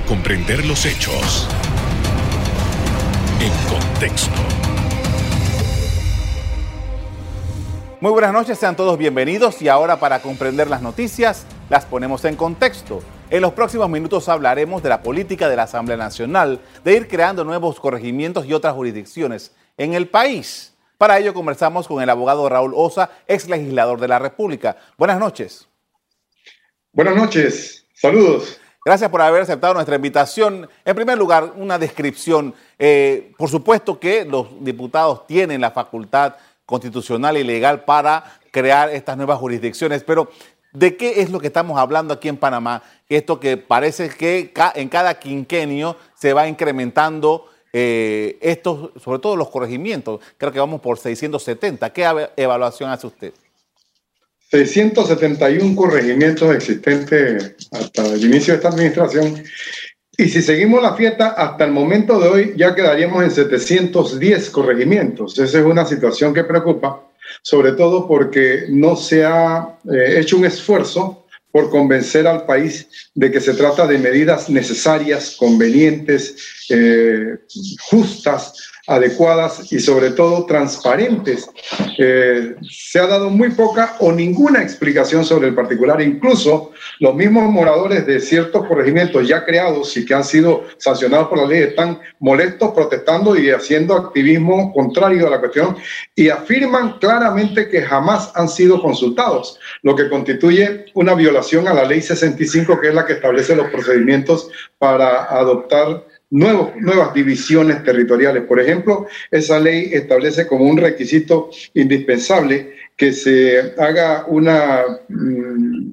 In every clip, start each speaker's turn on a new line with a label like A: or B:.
A: para comprender los hechos en contexto.
B: Muy buenas noches, sean todos bienvenidos y ahora para comprender las noticias las ponemos en contexto. En los próximos minutos hablaremos de la política de la Asamblea Nacional de ir creando nuevos corregimientos y otras jurisdicciones en el país. Para ello conversamos con el abogado Raúl Osa, ex legislador de la República. Buenas noches.
C: Buenas noches, saludos.
B: Gracias por haber aceptado nuestra invitación. En primer lugar, una descripción. Eh, por supuesto que los diputados tienen la facultad constitucional y legal para crear estas nuevas jurisdicciones, pero ¿de qué es lo que estamos hablando aquí en Panamá? Esto que parece que en cada quinquenio se va incrementando eh, estos, sobre todo los corregimientos. Creo que vamos por 670. ¿Qué evaluación hace usted?
C: 671 corregimientos existentes hasta el inicio de esta administración. Y si seguimos la fiesta, hasta el momento de hoy ya quedaríamos en 710 corregimientos. Esa es una situación que preocupa, sobre todo porque no se ha eh, hecho un esfuerzo por convencer al país de que se trata de medidas necesarias, convenientes, eh, justas adecuadas y sobre todo transparentes. Eh, se ha dado muy poca o ninguna explicación sobre el particular. Incluso los mismos moradores de ciertos corregimientos ya creados y que han sido sancionados por la ley están molestos, protestando y haciendo activismo contrario a la cuestión y afirman claramente que jamás han sido consultados, lo que constituye una violación a la ley 65, que es la que establece los procedimientos para adoptar nuevas divisiones territoriales. Por ejemplo, esa ley establece como un requisito indispensable que se haga una mm,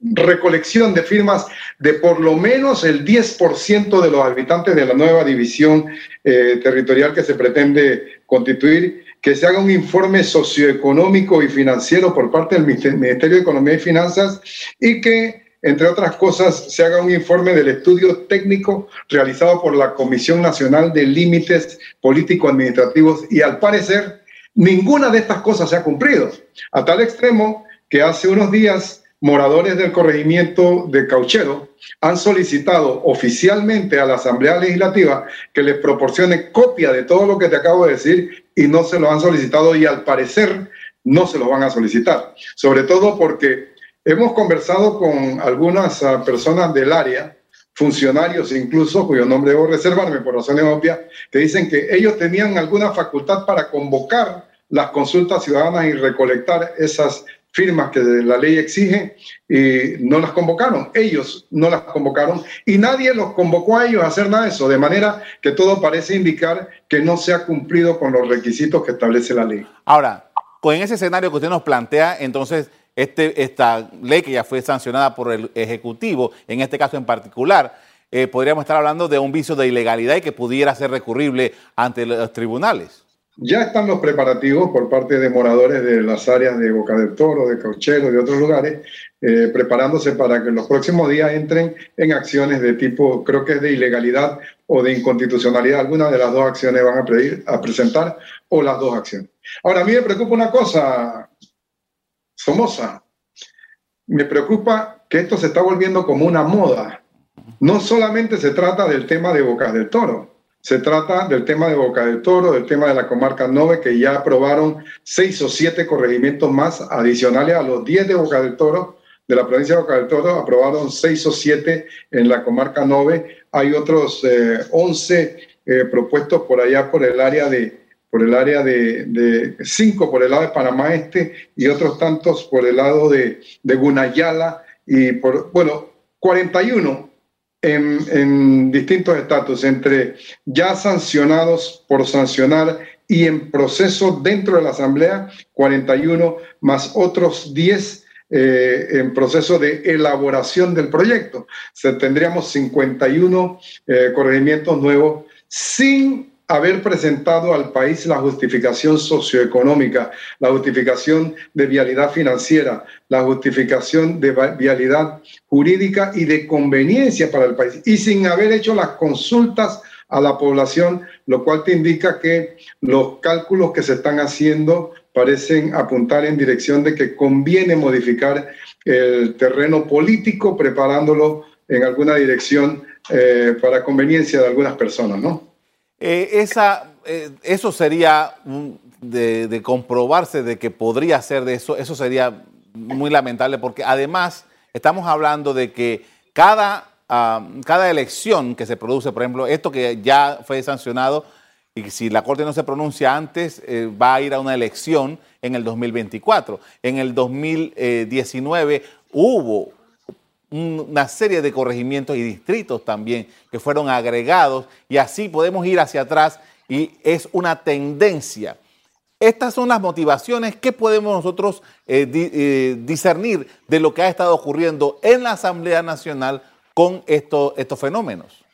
C: recolección de firmas de por lo menos el 10% de los habitantes de la nueva división eh, territorial que se pretende constituir, que se haga un informe socioeconómico y financiero por parte del Ministerio de Economía y Finanzas y que entre otras cosas, se haga un informe del estudio técnico realizado por la Comisión Nacional de Límites Político-Administrativos y al parecer ninguna de estas cosas se ha cumplido, a tal extremo que hace unos días moradores del corregimiento de Cauchero han solicitado oficialmente a la Asamblea Legislativa que les proporcione copia de todo lo que te acabo de decir y no se lo han solicitado y al parecer no se lo van a solicitar, sobre todo porque Hemos conversado con algunas ah, personas del área, funcionarios incluso, cuyo nombre debo reservarme por razones obvias, que dicen que ellos tenían alguna facultad para convocar las consultas ciudadanas y recolectar esas firmas que la ley exige y no las convocaron. Ellos no las convocaron y nadie los convocó a ellos a hacer nada de eso, de manera que todo parece indicar que no se ha cumplido con los requisitos que establece la ley.
B: Ahora, con ese escenario que usted nos plantea, entonces este, esta ley que ya fue sancionada por el Ejecutivo, en este caso en particular, eh, podríamos estar hablando de un vicio de ilegalidad y que pudiera ser recurrible ante los tribunales.
C: Ya están los preparativos por parte de moradores de las áreas de Boca del Toro, de Cauchero, de otros lugares, eh, preparándose para que en los próximos días entren en acciones de tipo, creo que es de ilegalidad o de inconstitucionalidad. Alguna de las dos acciones van a, pedir, a presentar o las dos acciones. Ahora, a mí me preocupa una cosa, Somoza. Me preocupa que esto se está volviendo como una moda. No solamente se trata del tema de Bocas del Toro, se trata del tema de Boca del Toro, del tema de la comarca 9, que ya aprobaron seis o siete corregimientos más adicionales a los diez de Boca del Toro, de la provincia de Boca del Toro, aprobaron seis o siete en la comarca 9. Hay otros eh, once eh, propuestos por allá por el área de, por el área de, cinco por el lado de Panamá Este y otros tantos por el lado de, de Gunayala y por, bueno, 41 en, en distintos estatus, entre ya sancionados por sancionar y en proceso dentro de la Asamblea, 41 más otros 10 eh, en proceso de elaboración del proyecto. O tendríamos 51 eh, corregimientos nuevos sin haber presentado al país la justificación socioeconómica, la justificación de vialidad financiera, la justificación de vialidad jurídica y de conveniencia para el país, y sin haber hecho las consultas a la población, lo cual te indica que los cálculos que se están haciendo parecen apuntar en dirección de que conviene modificar el terreno político preparándolo en alguna dirección eh, para conveniencia de algunas personas, ¿no?
B: Eh, esa, eh, eso sería de, comprobarse de que podría ser de eso, eso sería muy lamentable porque además estamos hablando de que cada, ah, cada elección que se produce, por ejemplo, esto que ya fue sancionado, y si la Corte no se pronuncia antes, va a ir a una elección en el 2024. En el 2019 hubo una serie de corregimientos y distritos también que fueron agregados y así podemos ir hacia atrás y es una tendencia. Estas son las motivaciones que podemos nosotros eh, eh, discernir de lo que ha estado ocurriendo en la Asamblea Nacional con estos fenómenos.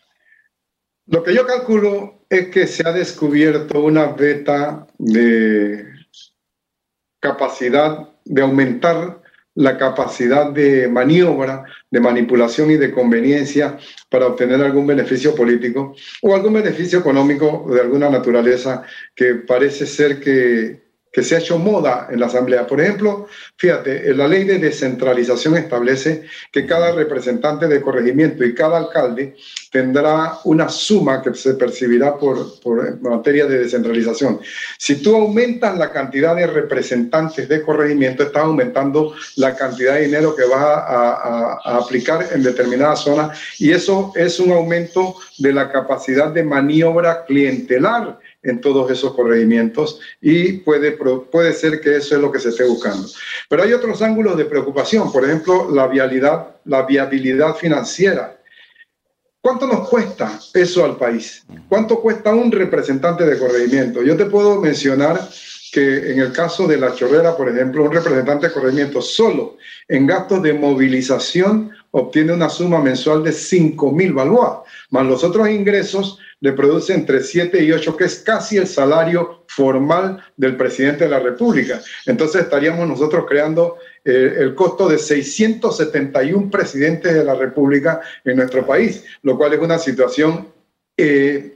C: Lo que yo calculo es que se ha descubierto una beta de capacidad de aumentar la capacidad de maniobra, de manipulación y de conveniencia para obtener algún beneficio político o algún beneficio económico de alguna naturaleza que parece ser que que se ha hecho moda en la Asamblea. Por ejemplo, fíjate, la ley de descentralización establece que cada representante de corregimiento y cada alcalde tendrá una suma que se percibirá por, por materia de descentralización. Si tú aumentas la cantidad de representantes de corregimiento, estás aumentando la cantidad de dinero que vas a, a aplicar en determinada zona y eso es un aumento de la capacidad de maniobra clientelar en todos esos corregimientos y puede, puede ser que eso es lo que se esté buscando. Pero hay otros ángulos de preocupación, por ejemplo, la viabilidad, la viabilidad financiera. ¿Cuánto nos cuesta eso al país? ¿Cuánto cuesta un representante de corregimiento? Yo te puedo mencionar que en el caso de La Chorrera, por ejemplo, un representante de corregimiento solo en gastos de movilización obtiene una suma mensual de 5 mil balboas, más los otros ingresos le produce entre 7 y 8, que es casi el salario formal del presidente de la República. Entonces estaríamos nosotros creando eh, el costo de 671 presidentes de la República en nuestro país, lo cual es una situación eh,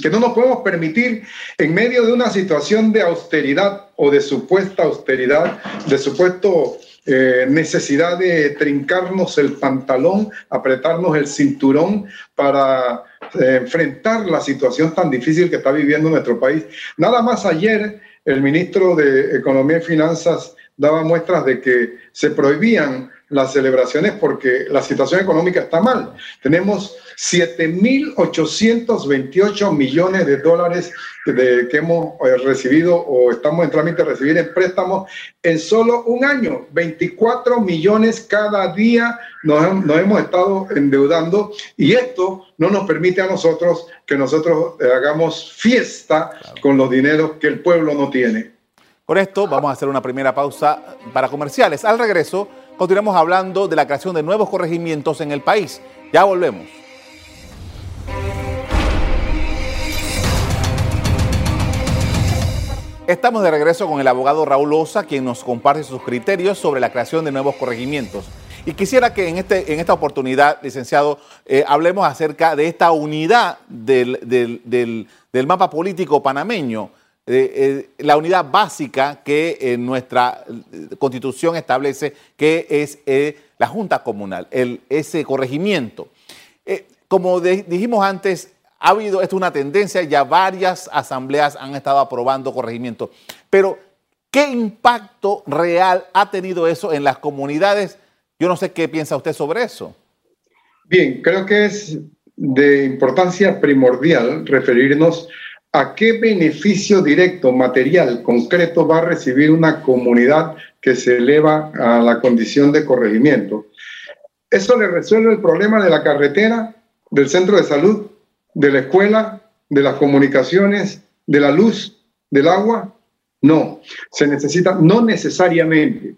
C: que no nos podemos permitir en medio de una situación de austeridad o de supuesta austeridad, de supuesto eh, necesidad de trincarnos el pantalón, apretarnos el cinturón para enfrentar la situación tan difícil que está viviendo nuestro país. Nada más ayer el ministro de Economía y Finanzas daba muestras de que se prohibían las celebraciones porque la situación económica está mal. Tenemos 7.828 millones de dólares de, que hemos eh, recibido o estamos en trámite de recibir en préstamos en solo un año. 24 millones cada día nos, nos hemos estado endeudando y esto no nos permite a nosotros que nosotros eh, hagamos fiesta con los dineros que el pueblo no tiene.
B: Por esto vamos a hacer una primera pausa para comerciales. Al regreso continuamos hablando de la creación de nuevos corregimientos en el país. Ya volvemos. Estamos de regreso con el abogado Raúl Osa, quien nos comparte sus criterios sobre la creación de nuevos corregimientos. Y quisiera que en, este, en esta oportunidad, licenciado, eh, hablemos acerca de esta unidad del, del mapa político panameño. Eh, eh, la unidad básica que en nuestra eh, constitución establece que es la Junta Comunal, el, ese corregimiento. como dijimos antes, ha habido, esto es una tendencia, ya varias asambleas han estado aprobando corregimientos, pero ¿qué impacto real ha tenido eso en las comunidades? Yo no sé qué piensa usted sobre eso.
C: Bien, creo que es de importancia primordial referirnos ¿A qué beneficio directo, material, concreto va a recibir una comunidad que se eleva a la condición de corregimiento? ¿Eso le resuelve el problema de la carretera, del centro de salud, de la escuela, de las comunicaciones, de la luz, del agua? No, se necesita, no necesariamente.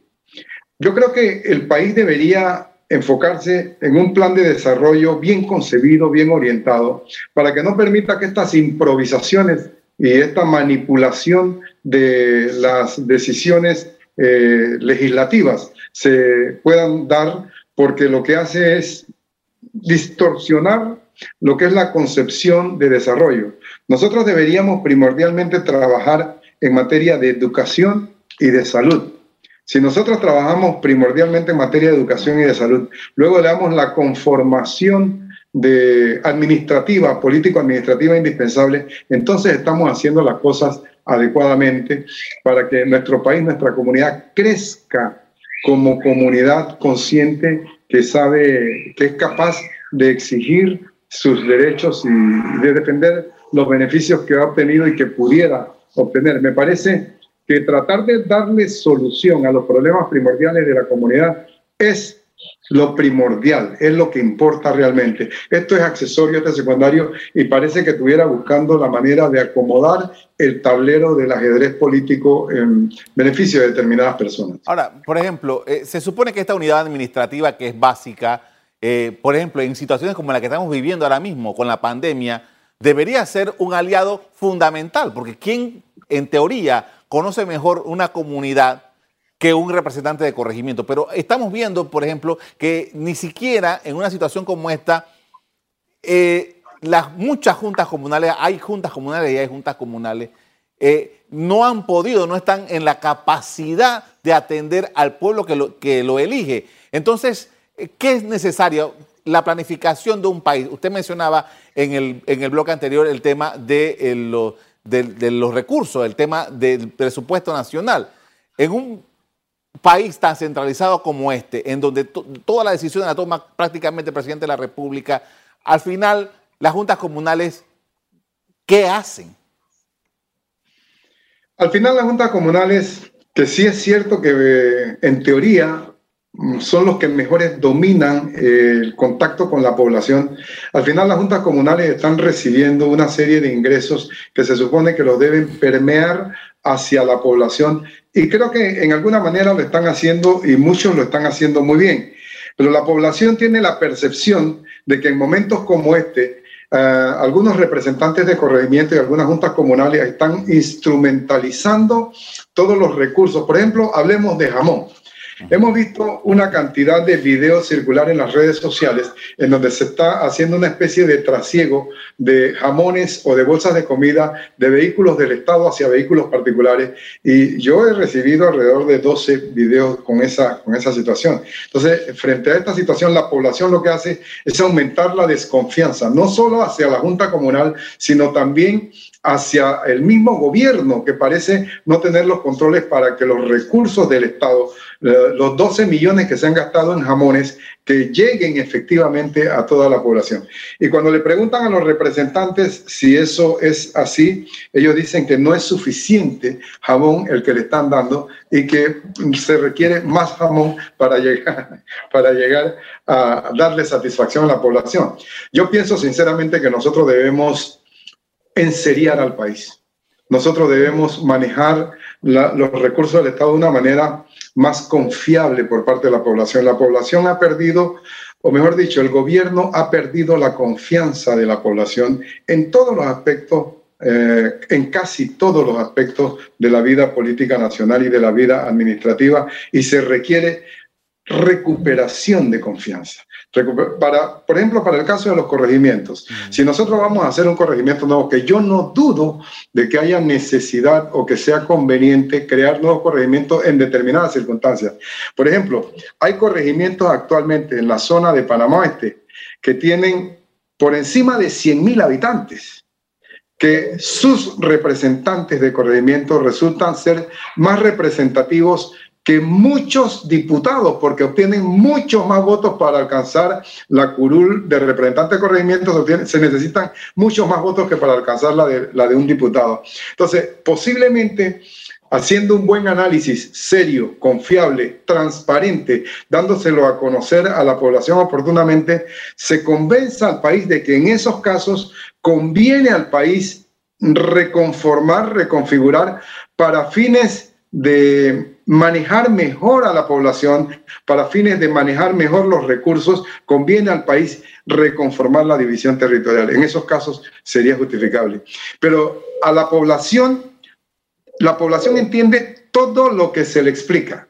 C: Yo creo que el país debería enfocarse en un plan de desarrollo bien concebido, bien orientado, para que no permita que estas improvisaciones y esta manipulación de las decisiones eh, legislativas se puedan dar, porque lo que hace es distorsionar lo que es la concepción de desarrollo. Nosotros deberíamos primordialmente trabajar en materia de educación y de salud. Si nosotros trabajamos primordialmente en materia de educación y de salud, luego le damos la conformación de administrativa, político-administrativa indispensable, entonces estamos haciendo las cosas adecuadamente para que nuestro país, nuestra comunidad crezca como comunidad consciente que sabe, que es capaz de exigir sus derechos y de defender los beneficios que ha obtenido y que pudiera obtener. Me parece tratar de darle solución a los problemas primordiales de la comunidad es lo primordial, es lo que importa realmente. Esto es accesorio, este secundario, y parece que estuviera buscando la manera de acomodar el tablero del ajedrez político en beneficio de determinadas personas.
B: Ahora, por ejemplo, eh, se supone que esta unidad administrativa que es básica, eh, por ejemplo, en situaciones como la que estamos viviendo ahora mismo con la pandemia, debería ser un aliado fundamental, porque ¿quién en teoría conoce mejor una comunidad que un representante de corregimiento. Pero estamos viendo, por ejemplo, que ni siquiera en una situación como esta, eh, las muchas juntas comunales, hay juntas comunales y hay juntas comunales, eh, no han podido, no están en la capacidad de atender al pueblo que lo, elige. Entonces, eh, ¿qué es necesario? La planificación de un país. Usted mencionaba en el, en el bloque anterior el tema de, de los recursos, el tema del presupuesto nacional. En un país tan centralizado como este, en donde toda la decisión la toma prácticamente el presidente de la República, al final las juntas comunales, ¿qué hacen?
C: Al final las juntas comunales, que sí es cierto que eh, en teoría son los que mejores dominan eh, el contacto con la población. Al final las juntas comunales están recibiendo una serie de ingresos que se supone que los deben permear hacia la población y creo que en alguna manera lo están haciendo y muchos lo están haciendo muy bien. Pero la población tiene la percepción de que en momentos como este, eh, algunos representantes de corregimiento y algunas juntas comunales están instrumentalizando todos los recursos. Por ejemplo, hablemos de jamón. Hemos visto una cantidad de videos circular en las redes sociales en donde se está haciendo una especie de trasiego de jamones o de bolsas de comida de vehículos del Estado hacia vehículos particulares. Y yo he recibido alrededor de 12 videos con esa, con esa situación. Entonces, frente a esta situación, la población lo que hace es aumentar la desconfianza, no solo hacia la Junta Comunal, sino también hacia el mismo gobierno que parece no tener los controles para que los recursos del Estado, los 12 millones que se han gastado en jamones, que lleguen efectivamente a toda la población. Y cuando le preguntan a los representantes si eso es así, ellos dicen que no es suficiente jamón el que le están dando y que se requiere más jamón para llegar, para llegar a darle satisfacción a la población. Yo pienso sinceramente que nosotros debemos enseriar al país. Nosotros debemos manejar los recursos del Estado de una manera más confiable por parte de la población. La población ha perdido, o mejor dicho, el gobierno ha perdido la confianza de la población en todos los aspectos, eh, en casi todos los aspectos de la vida política nacional y de la vida administrativa, y se requiere recuperación de confianza. Para, por ejemplo, para el caso de los corregimientos, si nosotros vamos a hacer un corregimiento nuevo, que yo no dudo de que haya necesidad o que sea conveniente crear nuevos corregimientos en determinadas circunstancias. Por ejemplo, hay corregimientos actualmente en la zona de Panamá Este que tienen por encima de 100.000 habitantes que sus representantes de corregimiento resultan ser más representativos que muchos diputados, porque obtienen muchos más votos para alcanzar la curul de representantes de corregimiento, se necesitan muchos más votos que para alcanzar la de, la de un diputado. Entonces, posiblemente haciendo un buen análisis serio, confiable, transparente, dándoselo a conocer a la población oportunamente, se convenza al país de que en esos casos conviene al país reconformar, reconfigurar para fines de manejar mejor a la población, para fines de manejar mejor los recursos, conviene al país reconformar la división territorial. En esos casos sería justificable. Pero a la población, la población entiende todo lo que se le explica.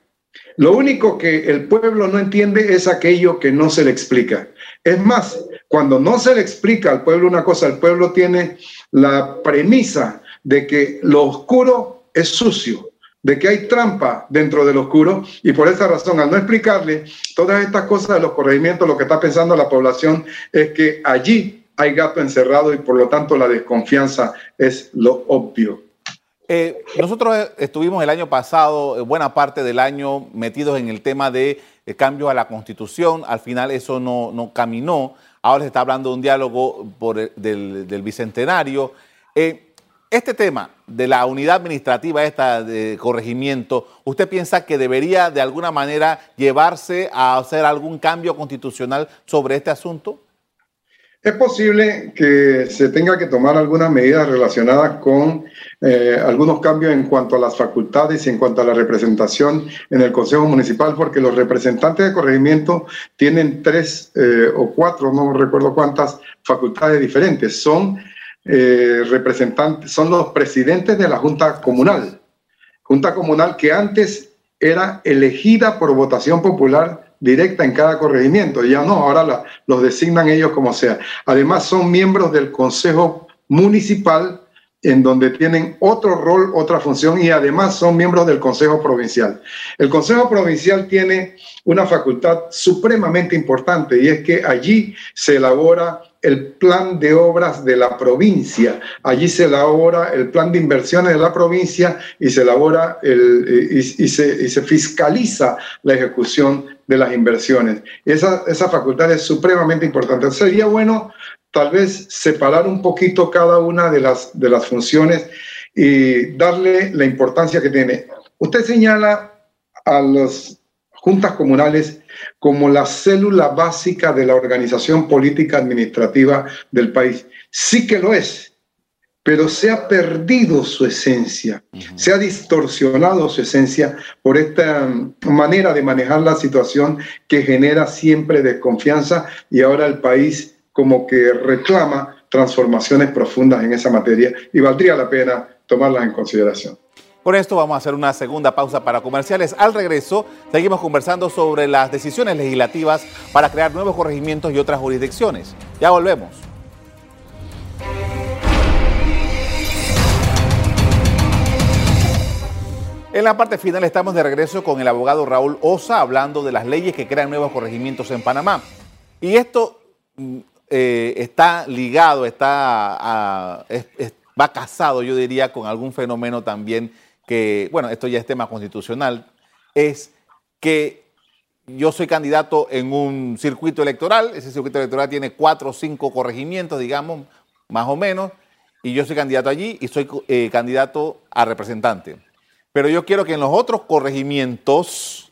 C: Lo único que el pueblo no entiende es aquello que no se le explica. Es más, cuando no se le explica al pueblo una cosa, el pueblo tiene la premisa de que lo oscuro es sucio, de que hay trampa dentro del oscuro y por esa razón, al no explicarle todas estas cosas de los corregimientos, lo que está pensando la población es que allí hay gato encerrado y por lo tanto la desconfianza es lo obvio.
B: Eh, nosotros estuvimos el año pasado, eh, buena parte del año, metidos en el tema de, cambio a la constitución. Al final eso no, caminó. Ahora se está hablando de un diálogo por del, bicentenario. Eh, este tema de la unidad administrativa, esta de corregimiento, ¿usted piensa que debería de alguna manera llevarse a hacer algún cambio constitucional sobre este asunto?
C: Es posible que se tenga que tomar algunas medidas relacionadas con eh, algunos cambios en cuanto a las facultades y en cuanto a la representación en el Consejo Municipal, porque los representantes de corregimiento tienen tres eh, o cuatro, no recuerdo cuántas, facultades diferentes. Son eh, representantes, son los presidentes de la Junta Comunal. Junta Comunal que antes era elegida por votación popular directa en cada corregimiento. Ya no, ahora los designan ellos como sea. Además son miembros del Consejo Municipal en donde tienen otro rol, otra función y además son miembros del Consejo Provincial. El Consejo Provincial tiene una facultad supremamente importante y es que allí se elabora el plan de obras de la provincia. Allí se elabora el plan de inversiones de la provincia y se elabora el, y, se, fiscaliza la ejecución de las inversiones. Esa, esa facultad es supremamente importante. Sería bueno tal vez separar un poquito cada una de las, de las funciones y darle la importancia que tiene. Usted señala a las juntas comunales como la célula básica de la organización política administrativa del país. Sí que lo es, pero se ha perdido su esencia, se ha distorsionado su esencia por esta manera de manejar la situación que genera siempre desconfianza y ahora el país como que reclama transformaciones profundas en esa materia y valdría la pena tomarlas en consideración.
B: Por esto vamos a hacer una segunda pausa para comerciales. Al regreso, seguimos conversando sobre las decisiones legislativas para crear nuevos corregimientos y otras jurisdicciones. Ya volvemos. En la parte final estamos de regreso con el abogado Raúl Osa hablando de las leyes que crean nuevos corregimientos en Panamá. Y esto mm, eh, está ligado, está, va casado, yo diría, con algún fenómeno también que, bueno, esto ya es tema constitucional, es que yo soy candidato en un circuito electoral, ese circuito electoral tiene cuatro o cinco corregimientos, digamos, más o menos, y yo soy candidato allí y soy eh, candidato a representante. Pero yo quiero que en los otros corregimientos,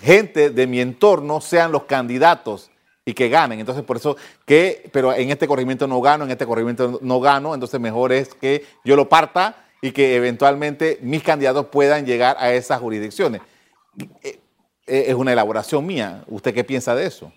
B: gente de mi entorno sean los candidatos y que ganen. Entonces, por eso que, pero en este corregimiento no gano, en este corregimiento no gano, entonces mejor es que yo lo parta y que eventualmente mis candidatos puedan llegar a esas jurisdicciones. Eh, eh, es una elaboración mía. ¿Usted qué piensa de eso?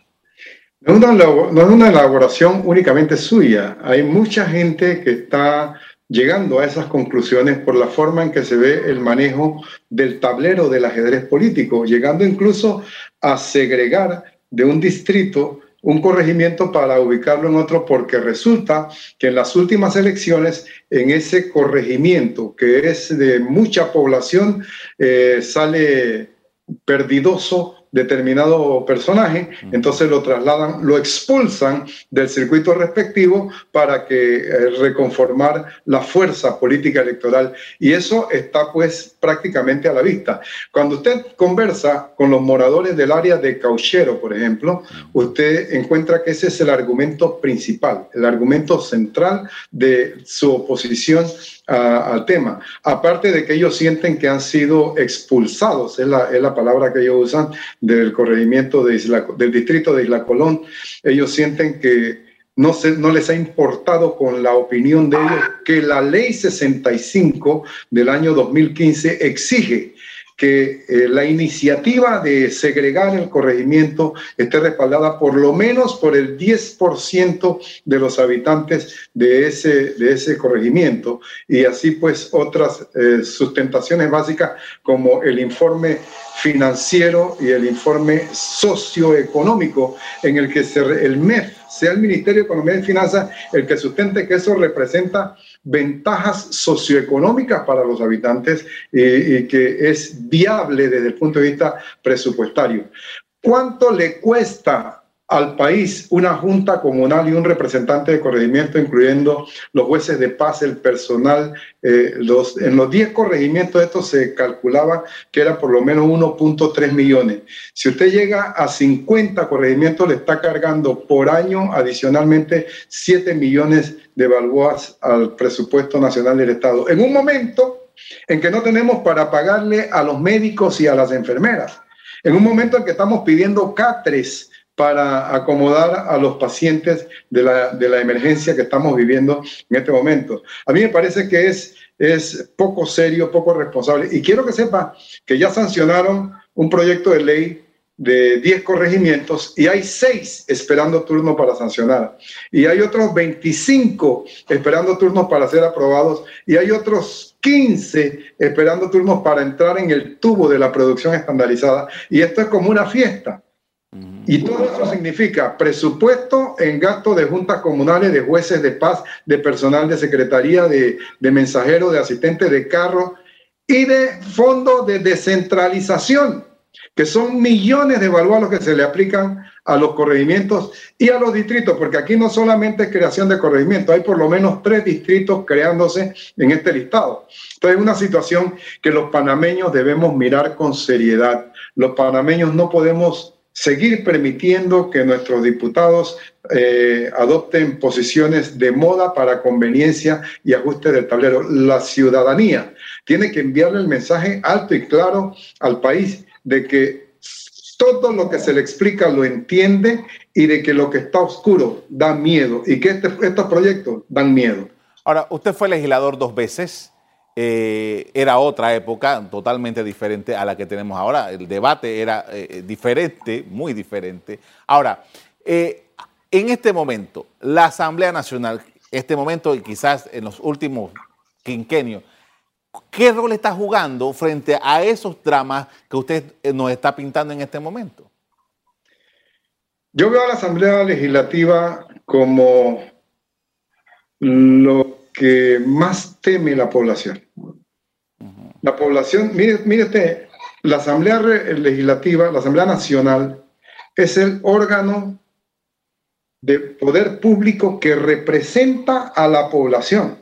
C: No es una elaboración únicamente suya. Hay mucha gente que está llegando a esas conclusiones por la forma en que se ve el manejo del tablero del ajedrez político, llegando incluso a segregar de un distrito un corregimiento para ubicarlo en otro porque resulta que en las últimas elecciones en ese corregimiento que es de mucha población eh, sale perdidoso determinado personaje, entonces lo trasladan, lo expulsan del circuito respectivo para que eh, reconformar la fuerza política electoral. Y eso está pues prácticamente a la vista. Cuando usted conversa con los moradores del área de Cauchero, por ejemplo, usted encuentra que ese es el argumento principal, el argumento central de su oposición al tema. Aparte de que ellos sienten que han sido expulsados, es la, es la palabra que ellos usan, del corregimiento de del distrito de Isla Colón, ellos sienten que no, se, no les ha importado con la opinión de ellos que la ley 65 del año 2015 exige que eh, la iniciativa de segregar el corregimiento esté respaldada por lo menos por el 10% de los habitantes de ese, de ese corregimiento. Y así pues otras eh, sustentaciones básicas como el informe financiero y el informe socioeconómico en el que se, el MEF sea el Ministerio de Economía y Finanzas el que sustente que eso representa ventajas socioeconómicas para los habitantes y, que es viable desde el punto de vista presupuestario. ¿Cuánto le cuesta al país una junta comunal y un representante de corregimiento, incluyendo los jueces de paz, el personal. Eh, los, en los 10 corregimientos estos se calculaba que era por lo menos 1.3 millones. Si usted llega a 50 corregimientos, le está cargando por año adicionalmente 7 millones de balboas al presupuesto nacional del Estado. En un momento en que no tenemos para pagarle a los médicos y a las enfermeras. En un momento en que estamos pidiendo catres para acomodar a los pacientes de la, de la, emergencia que estamos viviendo en este momento. A mí me parece que es, es poco serio, poco responsable. Y quiero que sepa que ya sancionaron un proyecto de ley de 10 corregimientos y hay 6 esperando turno para sancionar. Y hay otros 25 esperando turnos para ser aprobados y hay otros 15 esperando turnos para entrar en el tubo de la producción estandarizada. Y esto es como una fiesta. Y todo eso significa presupuesto en gasto de juntas comunales, de jueces de paz, de personal de secretaría, de, de mensajeros, de asistentes de carro y de fondo de descentralización, que son millones de los que se le aplican a los corregimientos y a los distritos, porque aquí no solamente es creación de corregimientos, hay por lo menos tres distritos creándose en este listado. Entonces es una situación que los panameños debemos mirar con seriedad. Los panameños no podemos seguir permitiendo que nuestros diputados eh, adopten posiciones de moda para conveniencia y ajuste del tablero. La ciudadanía tiene que enviarle el mensaje alto y claro al país de que todo lo que se le explica lo entiende y de que lo que está oscuro da miedo y que este, estos proyectos dan miedo.
B: Ahora, usted fue legislador dos veces. Eh, era otra época totalmente diferente a la que tenemos ahora. El debate era eh, diferente, muy diferente. Ahora, eh, en este momento, la Asamblea Nacional, este momento y quizás en los últimos quinquenios, ¿qué rol está jugando frente a esos dramas que usted nos está pintando en este momento?
C: Yo veo a la Asamblea Legislativa como lo que más teme la población. La población, mire, usted, la Asamblea Legislativa, la Asamblea Nacional, es el órgano de poder público que representa a la población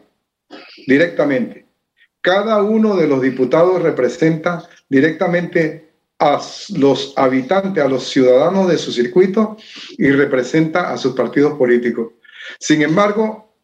C: directamente. Cada uno de los diputados representa directamente a los habitantes, a los ciudadanos de su circuito y representa a sus partidos políticos. Sin embargo,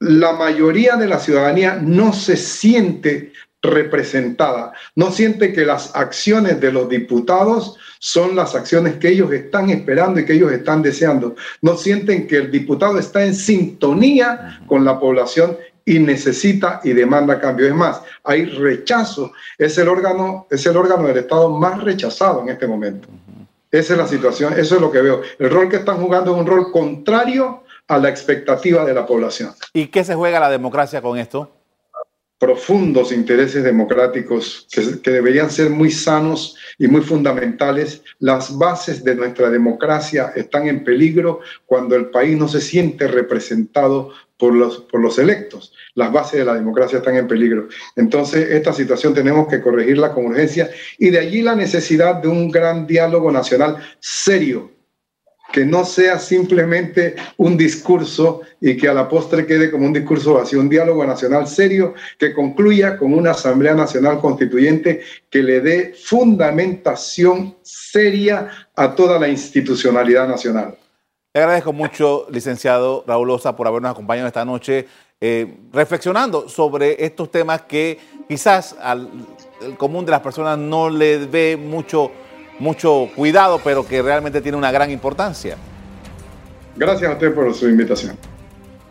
C: la mayoría de la ciudadanía no se siente representada, no siente que las acciones de los diputados son las acciones que ellos están esperando y que ellos están deseando. No sienten que el diputado está en sintonía con la población y necesita y demanda cambio. Es más, hay rechazo. Es el órgano, es el órgano del Estado más rechazado en este momento. Esa es la situación, eso es lo que veo. El rol que están jugando es un rol contrario a la expectativa de la población.
B: ¿Y qué se juega la democracia con esto?
C: Profundos intereses democráticos que, deberían ser muy sanos y muy fundamentales. Las bases de nuestra democracia están en peligro cuando el país no se siente representado por los, por los electos. Las bases de la democracia están en peligro. Entonces, esta situación tenemos que corregirla con urgencia y de allí la necesidad de un gran diálogo nacional serio que no sea simplemente un discurso y que a la postre quede como un discurso vacío, un diálogo nacional serio que concluya con una Asamblea Nacional Constituyente que le dé fundamentación seria a toda la institucionalidad nacional.
B: Le agradezco mucho, licenciado Raúl Osa, por habernos acompañado esta noche eh, reflexionando sobre estos temas que quizás al común de las personas no le ve mucho mucho cuidado, pero que realmente tiene una gran importancia.
C: Gracias a usted por su invitación.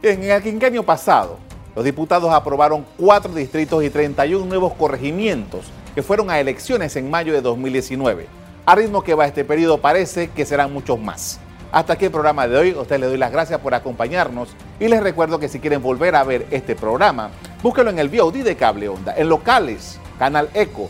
B: En el quinquenio pasado, los diputados aprobaron cuatro distritos y 31 nuevos corregimientos que fueron a elecciones en mayo de 2019. A ritmo que va este periodo parece que serán muchos más. Hasta aquí el programa de hoy. A ustedes les doy las gracias por acompañarnos y les recuerdo que si quieren volver a ver este programa, búsquenlo en el VOD de Cable Onda, en locales, Canal Eco,